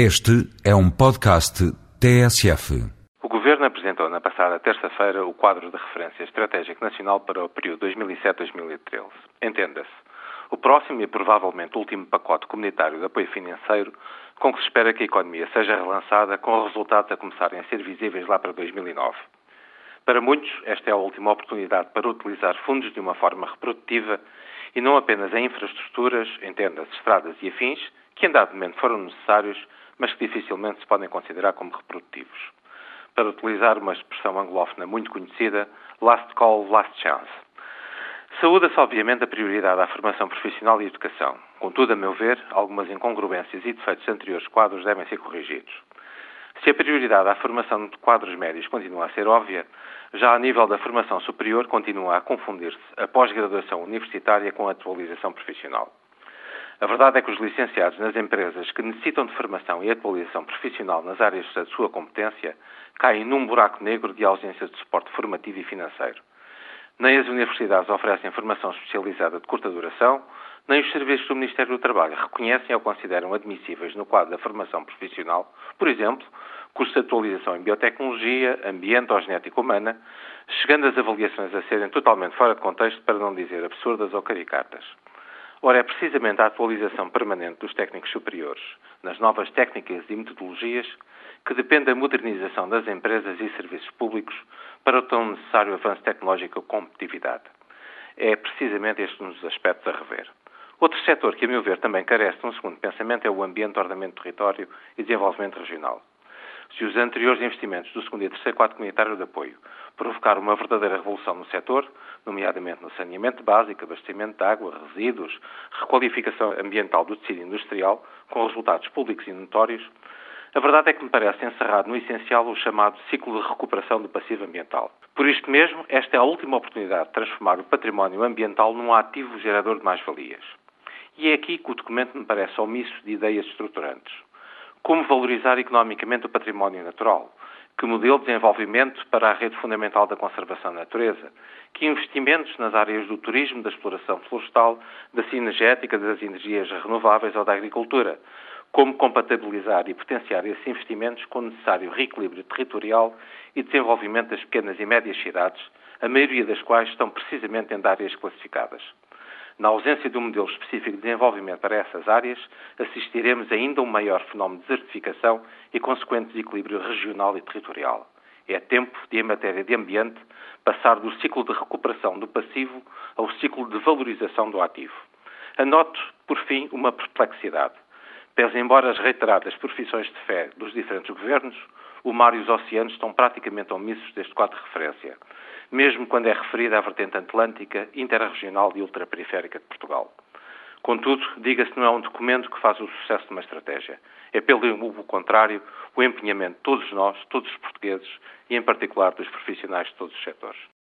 Este é um podcast TSF. O Governo apresentou na passada terça-feira o quadro de referência estratégico nacional para o período 2007-2013. Entenda-se, o próximo e provavelmente último pacote comunitário de apoio financeiro com que se espera que a economia seja relançada com resultados a começarem a ser visíveis lá para 2009. Para muitos, esta é a última oportunidade para utilizar fundos de uma forma reprodutiva e não apenas em infraestruturas, entenda-se estradas e afins, que em dado momento foram necessários, mas que dificilmente se podem considerar como reprodutivos. Para utilizar uma expressão anglófona muito conhecida, last call, last chance. Saúda-se, obviamente, a prioridade à formação profissional e educação. Contudo, a meu ver, algumas incongruências e defeitos anteriores quadros devem ser corrigidos. Se a prioridade à formação de quadros médios continua a ser óbvia, já a nível da formação superior continua a confundir-se a pós-graduação universitária com a atualização profissional. A verdade é que os licenciados nas empresas que necessitam de formação e atualização profissional nas áreas da sua competência caem num buraco negro de ausência de suporte formativo e financeiro. Nem as universidades oferecem formação especializada de curta duração, nem os serviços do Ministério do Trabalho reconhecem ou consideram admissíveis no quadro da formação profissional, por exemplo, cursos de atualização em biotecnologia, ambiente ou genética humana, chegando as avaliações a serem totalmente fora de contexto, para não dizer absurdas ou caricatas. Ora, é precisamente a atualização permanente dos técnicos superiores nas novas técnicas e metodologias que depende da modernização das empresas e serviços públicos para o tão necessário avanço tecnológico e competitividade. É precisamente este um dos aspectos a rever. Outro setor que, a meu ver, também carece de um segundo pensamento é o ambiente, ordenamento do território e desenvolvimento regional. Se os anteriores investimentos do segundo e terceiro quadro comunitário de apoio provocaram uma verdadeira revolução no setor, nomeadamente no saneamento básico, abastecimento de água, resíduos, requalificação ambiental do tecido industrial, com resultados públicos e notórios, a verdade é que me parece encerrado no essencial o chamado ciclo de recuperação do passivo ambiental. Por isto mesmo, esta é a última oportunidade de transformar o património ambiental num ativo gerador de mais-valias. E é aqui que o documento me parece omisso de ideias estruturantes. Como valorizar economicamente o património natural? Que modelo de desenvolvimento para a rede fundamental da conservação da natureza? Que investimentos nas áreas do turismo, da exploração florestal, da sinergética, das energias renováveis ou da agricultura? Como compatibilizar e potenciar esses investimentos com o necessário reequilíbrio territorial e desenvolvimento das pequenas e médias cidades, a maioria das quais estão precisamente em áreas classificadas? Na ausência de um modelo específico de desenvolvimento para essas áreas, assistiremos ainda a um maior fenómeno de desertificação e consequente desequilíbrio regional e territorial. É tempo de, em matéria de ambiente, passar do ciclo de recuperação do passivo ao ciclo de valorização do ativo. Anoto, por fim, uma perplexidade. Pese embora as reiteradas profissões de fé dos diferentes governos, o mar e os oceanos estão praticamente omissos deste quadro de referência mesmo quando é referida à vertente atlântica, interregional e ultraperiférica de Portugal. Contudo, diga-se não é um documento que faz o sucesso de uma estratégia. É, pelo contrário, o empenhamento de todos nós, todos os portugueses e, em particular, dos profissionais de todos os setores.